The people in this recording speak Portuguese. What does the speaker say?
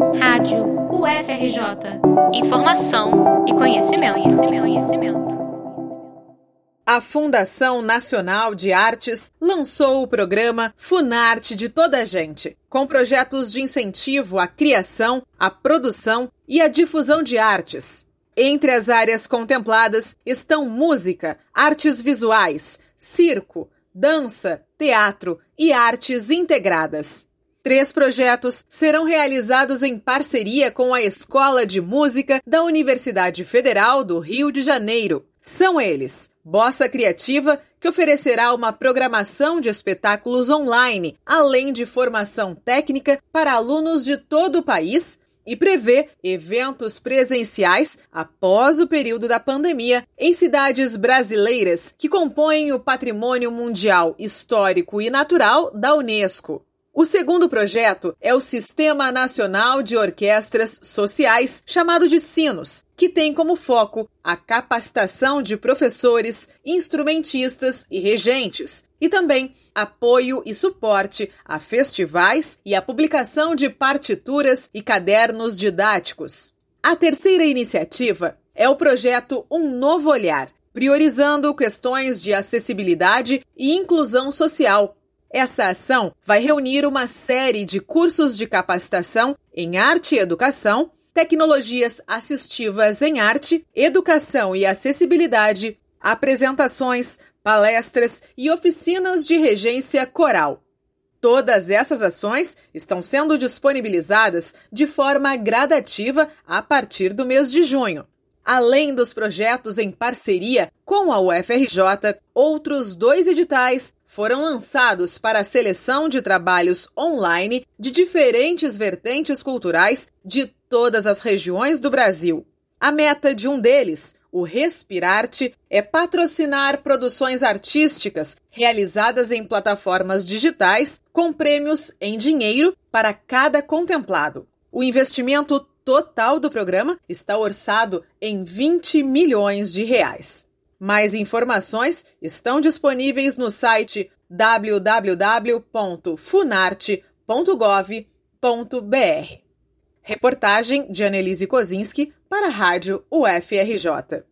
Rádio UFRJ. Informação e conhecimento, conhecimento, conhecimento. A Fundação Nacional de Artes lançou o programa Funarte de Toda a Gente, com projetos de incentivo à criação, à produção e à difusão de artes. Entre as áreas contempladas estão música, artes visuais, circo, dança, teatro e artes integradas. Três projetos serão realizados em parceria com a Escola de Música da Universidade Federal do Rio de Janeiro. São eles: Bossa Criativa, que oferecerá uma programação de espetáculos online, além de formação técnica para alunos de todo o país, e prevê eventos presenciais após o período da pandemia em cidades brasileiras que compõem o Patrimônio Mundial Histórico e Natural da Unesco. O segundo projeto é o Sistema Nacional de Orquestras Sociais, chamado de SINOS, que tem como foco a capacitação de professores, instrumentistas e regentes, e também apoio e suporte a festivais e a publicação de partituras e cadernos didáticos. A terceira iniciativa é o projeto Um Novo Olhar, priorizando questões de acessibilidade e inclusão social essa ação vai reunir uma série de cursos de capacitação em arte e educação, tecnologias assistivas em arte, educação e acessibilidade, apresentações, palestras e oficinas de regência coral. Todas essas ações estão sendo disponibilizadas de forma gradativa a partir do mês de junho. Além dos projetos em parceria com a UFRJ, outros dois editais foram lançados para a seleção de trabalhos online de diferentes vertentes culturais de todas as regiões do Brasil. A meta de um deles, o Respirarte, é patrocinar produções artísticas realizadas em plataformas digitais com prêmios em dinheiro para cada contemplado. O investimento total do programa está orçado em 20 milhões de reais. Mais informações estão disponíveis no site www.funarte.gov.br. Reportagem de Annelise Kozinski para a Rádio UFRJ.